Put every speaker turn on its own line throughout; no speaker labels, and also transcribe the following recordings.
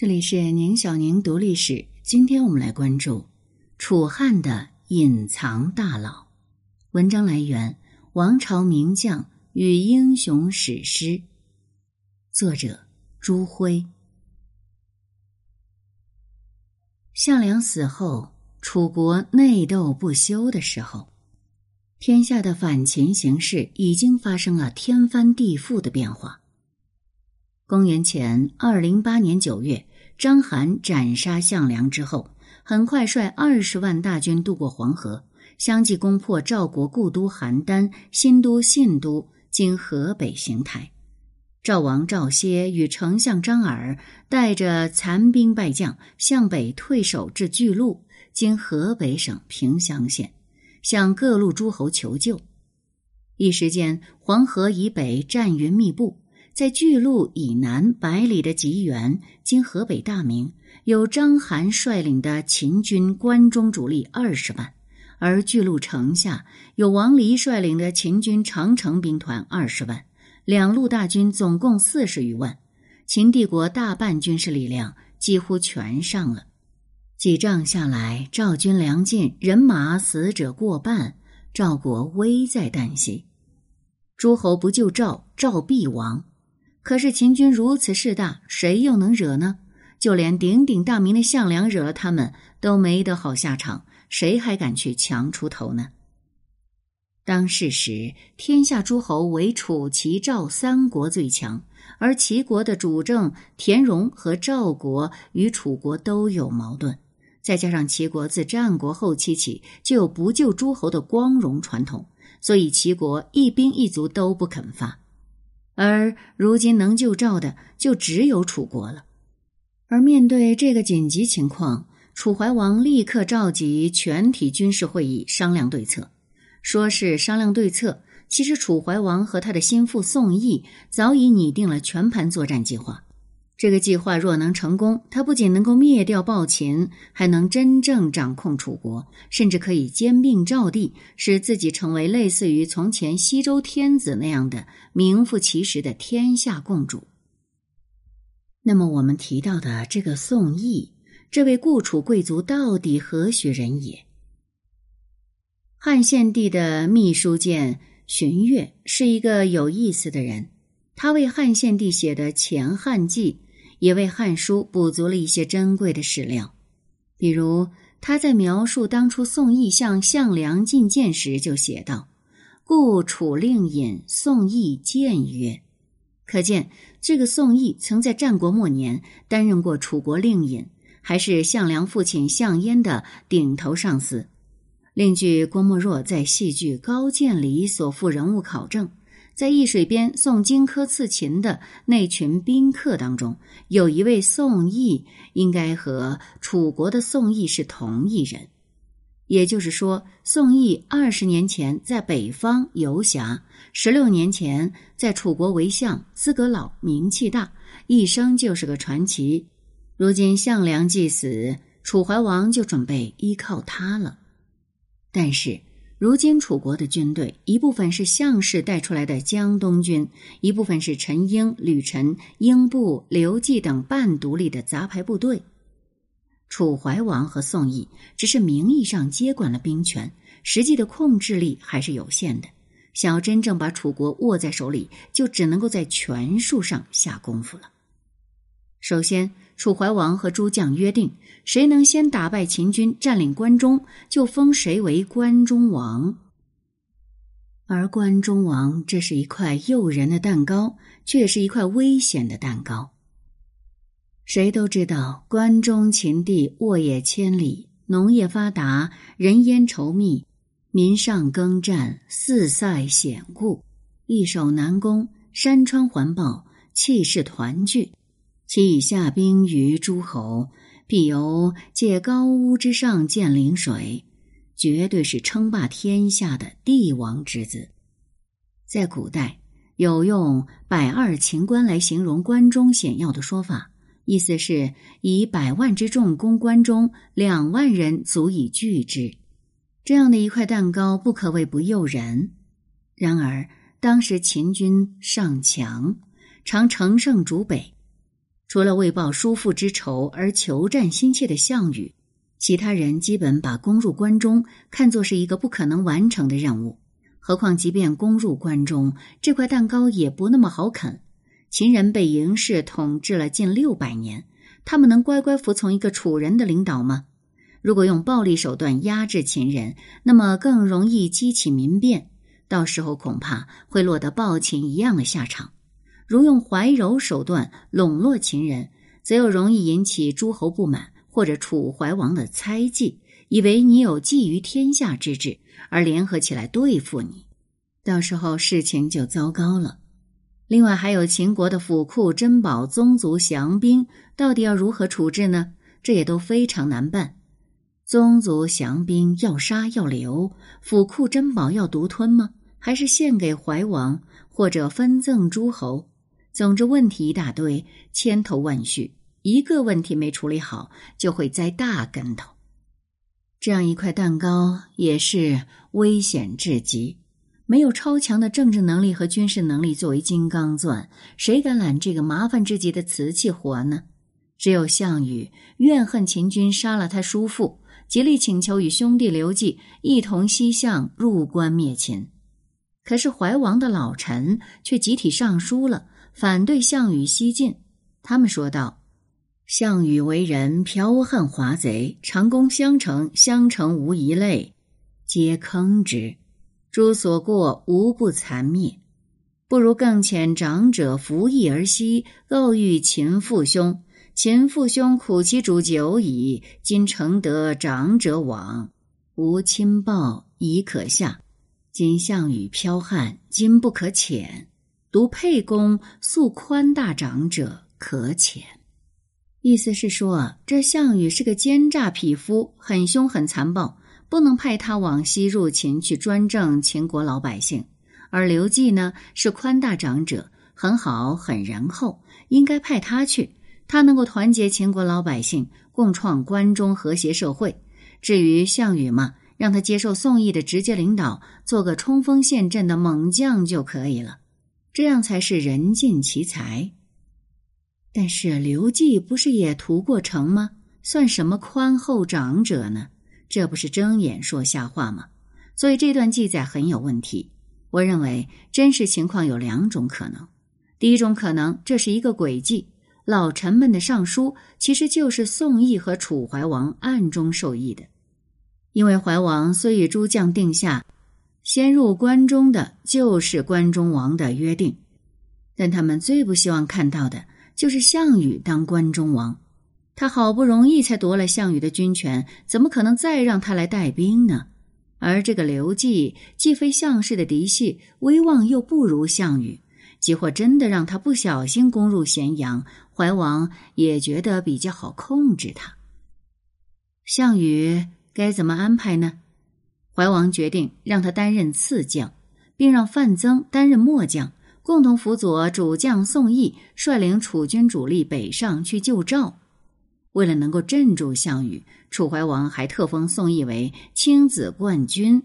这里是宁小宁读历史。今天我们来关注楚汉的隐藏大佬。文章来源：王朝名将与英雄史诗，作者朱辉。项梁死后，楚国内斗不休的时候，天下的反秦形势已经发生了天翻地覆的变化。公元前二零八年九月。章邯斩杀项梁之后，很快率二十万大军渡过黄河，相继攻破赵国故都邯郸、新都信都（今河北邢台）。赵王赵歇与丞相张耳带着残兵败将向北退守至巨鹿（今河北省平乡县），向各路诸侯求救。一时间，黄河以北战云密布。在巨鹿以南百里的吉原（今河北大名），有章邯率领的秦军关中主力二十万；而巨鹿城下有王离率领的秦军长城兵团二十万。两路大军总共四十余万，秦帝国大半军事力量几乎全上了。几仗下来，赵军粮尽，人马死者过半，赵国危在旦夕。诸侯不救赵，赵必亡。可是秦军如此势大，谁又能惹呢？就连鼎鼎大名的项梁惹了他们，都没得好下场，谁还敢去强出头呢？当世时，天下诸侯唯楚、齐、赵三国最强，而齐国的主政田荣和赵国与楚国都有矛盾，再加上齐国自战国后期起就有不救诸侯的光荣传统，所以齐国一兵一卒都不肯发。而如今能救赵的就只有楚国了，而面对这个紧急情况，楚怀王立刻召集全体军事会议商量对策。说是商量对策，其实楚怀王和他的心腹宋义早已拟定了全盘作战计划。这个计划若能成功，他不仅能够灭掉暴秦，还能真正掌控楚国，甚至可以兼并赵地，使自己成为类似于从前西周天子那样的名副其实的天下共主。那么，我们提到的这个宋义，这位故楚贵族到底何许人也？汉献帝的秘书监荀悦是一个有意思的人，他为汉献帝写的《前汉记》。也为《汉书》补足了一些珍贵的史料，比如他在描述当初宋义向项梁进谏时就写道：“故楚令尹宋义谏曰。”可见这个宋义曾在战国末年担任过楚国令尹，还是项梁父亲项燕的顶头上司。另据郭沫若在戏剧《高渐离》所附人物考证。在易水边送荆轲刺秦的那群宾客当中，有一位宋义，应该和楚国的宋义是同一人。也就是说，宋义二十年前在北方游侠，十六年前在楚国为相，资格老，名气大，一生就是个传奇。如今项梁既死，楚怀王就准备依靠他了。但是。如今楚国的军队，一部分是项氏带出来的江东军，一部分是陈英、吕臣、英布、刘季等半独立的杂牌部队。楚怀王和宋义只是名义上接管了兵权，实际的控制力还是有限的。想要真正把楚国握在手里，就只能够在权术上下功夫了。首先，楚怀王和诸将约定，谁能先打败秦军，占领关中，就封谁为关中王。而关中王，这是一块诱人的蛋糕，却是一块危险的蛋糕。谁都知道，关中秦地沃野千里，农业发达，人烟稠密，民上耕战，四塞险固，易守难攻，山川环抱，气势团聚。其以下兵于诸侯，必由借高屋之上建陵水，绝对是称霸天下的帝王之子。在古代，有用“百二秦关”来形容关中险要的说法，意思是以百万之众攻关中，两万人足以拒之。这样的一块蛋糕，不可谓不诱人。然而，当时秦军尚强，常乘胜逐北。除了为报叔父之仇而求战心切的项羽，其他人基本把攻入关中看作是一个不可能完成的任务。何况，即便攻入关中，这块蛋糕也不那么好啃。秦人被嬴氏统治了近六百年，他们能乖乖服从一个楚人的领导吗？如果用暴力手段压制秦人，那么更容易激起民变，到时候恐怕会落得暴秦一样的下场。如用怀柔手段笼络秦人，则又容易引起诸侯不满，或者楚怀王的猜忌，以为你有觊觎天下之志，而联合起来对付你，到时候事情就糟糕了。另外，还有秦国的府库珍宝、宗族降兵，到底要如何处置呢？这也都非常难办。宗族降兵要杀要留，府库珍宝要独吞吗？还是献给怀王，或者分赠诸侯？总之，问题一大堆，千头万绪，一个问题没处理好，就会栽大跟头。这样一块蛋糕也是危险至极。没有超强的政治能力和军事能力作为金刚钻，谁敢揽这个麻烦至极的瓷器活呢？只有项羽怨恨秦军杀了他叔父，极力请求与兄弟刘季一同西向入关灭秦。可是怀王的老臣却集体上书了，反对项羽西进。他们说道：“项羽为人剽悍华贼，长攻襄城，襄城无一类，皆坑之。”诸所过无不残灭，不如更遣长者服役而西，告谕秦父兄。秦父兄苦其主久矣，今承得长者往，无亲报已可下。今项羽剽悍，今不可遣。独沛公素宽大长者，可遣。意思是说，这项羽是个奸诈匹夫，很凶狠残暴。不能派他往西入秦去专政秦国老百姓，而刘季呢是宽大长者，很好，很仁厚，应该派他去。他能够团结秦国老百姓，共创关中和谐社会。至于项羽嘛，让他接受宋义的直接领导，做个冲锋陷阵的猛将就可以了，这样才是人尽其才。但是刘季不是也屠过城吗？算什么宽厚长者呢？这不是睁眼说瞎话吗？所以这段记载很有问题。我认为真实情况有两种可能：第一种可能，这是一个诡计，老臣们的上书其实就是宋义和楚怀王暗中授意的。因为怀王虽与诸将定下先入关中的就是关中王的约定，但他们最不希望看到的就是项羽当关中王。他好不容易才夺了项羽的军权，怎么可能再让他来带兵呢？而这个刘季既非项氏的嫡系，威望又不如项羽，即或真的让他不小心攻入咸阳，怀王也觉得比较好控制他。项羽该怎么安排呢？怀王决定让他担任次将，并让范增担任末将，共同辅佐主将宋义，率领楚军主力北上去救赵。为了能够镇住项羽，楚怀王还特封宋义为卿子冠军。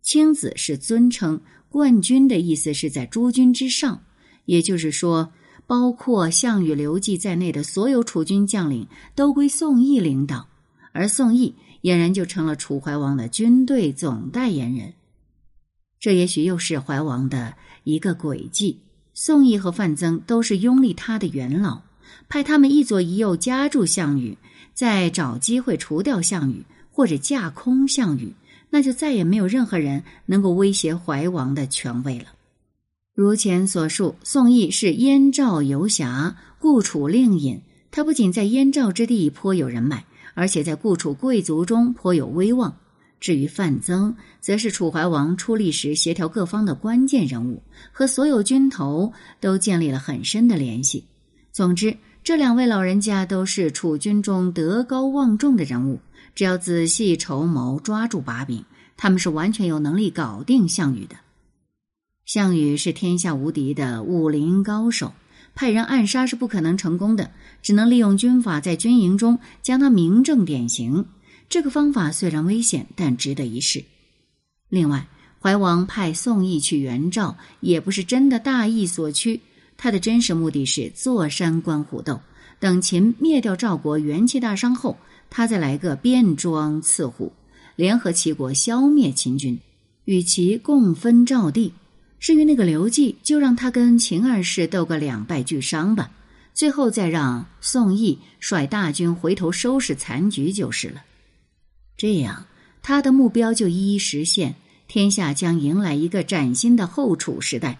卿子是尊称，冠军的意思是在诸军之上。也就是说，包括项羽、刘季在内的所有楚军将领都归宋义领导，而宋义俨然就成了楚怀王的军队总代言人。这也许又是怀王的一个诡计。宋义和范增都是拥立他的元老。派他们一左一右夹住项羽，再找机会除掉项羽，或者架空项羽，那就再也没有任何人能够威胁怀王的权威了。如前所述，宋义是燕赵游侠，故楚令尹。他不仅在燕赵之地颇有人脉，而且在故楚贵族中颇有威望。至于范增，则是楚怀王出力时协调各方的关键人物，和所有军头都建立了很深的联系。总之，这两位老人家都是楚军中德高望重的人物。只要仔细筹谋，抓住把柄，他们是完全有能力搞定项羽的。项羽是天下无敌的武林高手，派人暗杀是不可能成功的，只能利用军法在军营中将他明正典刑。这个方法虽然危险，但值得一试。另外，怀王派宋义去援赵，也不是真的大意所趋。他的真实目的是坐山观虎斗，等秦灭掉赵国元气大伤后，他再来个变装刺虎，联合齐国消灭秦军，与其共分赵地。至于那个刘季，就让他跟秦二世斗个两败俱伤吧，最后再让宋义率大军回头收拾残局就是了。这样，他的目标就一一实现，天下将迎来一个崭新的后楚时代。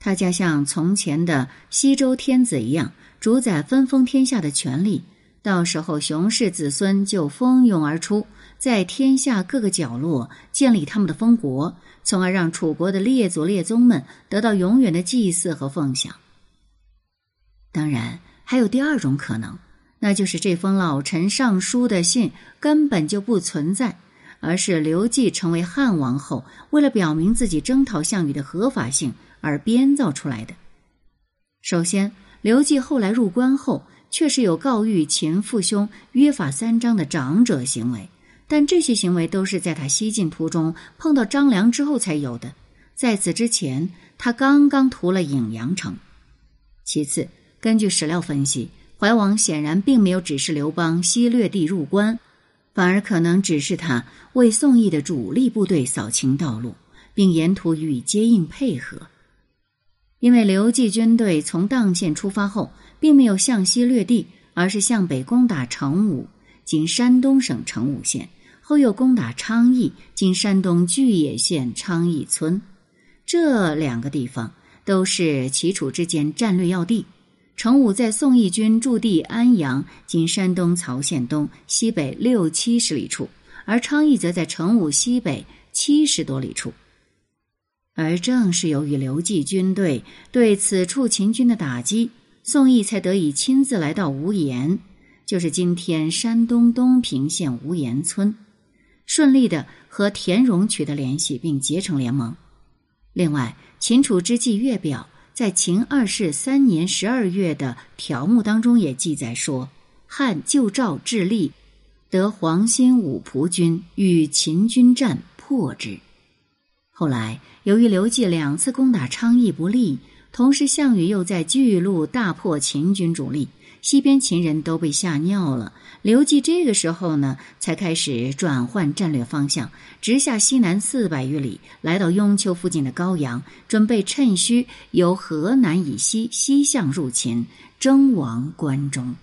他将像从前的西周天子一样，主宰分封天下的权力。到时候，熊氏子孙就蜂拥而出，在天下各个角落建立他们的封国。从而让楚国的列祖列宗们得到永远的祭祀和奉享。当然，还有第二种可能，那就是这封老臣上书的信根本就不存在，而是刘季成为汉王后，为了表明自己征讨项羽的合法性而编造出来的。首先，刘季后来入关后，确实有告谕秦父兄约法三章的长者行为。但这些行为都是在他西进途中碰到张良之后才有的，在此之前，他刚刚屠了颍阳城。其次，根据史料分析，怀王显然并没有指示刘邦西掠地入关，反而可能指示他为宋义的主力部队扫清道路，并沿途予以接应配合。因为刘季军队从砀县出发后，并没有向西掠地，而是向北攻打成武。今山东省成武县，后又攻打昌邑（今山东巨野县昌邑村），这两个地方都是齐楚之间战略要地。成武在宋义军驻地安阳（今山东曹县东西北六七十里处），而昌邑则在成武西北七十多里处。而正是由于刘季军队对此处秦军的打击，宋义才得以亲自来到无盐。就是今天山东东平县无盐村，顺利的和田荣取得联系，并结成联盟。另外，秦楚之际月表在秦二世三年十二月的条目当中也记载说，汉旧赵致立，得黄心武仆军与秦军战破之。后来，由于刘季两次攻打昌邑不利，同时项羽又在巨鹿大破秦军主力。西边秦人都被吓尿了，刘季这个时候呢，才开始转换战略方向，直下西南四百余里，来到雍丘附近的高阳，准备趁虚由河南以西西向入秦，征王关中。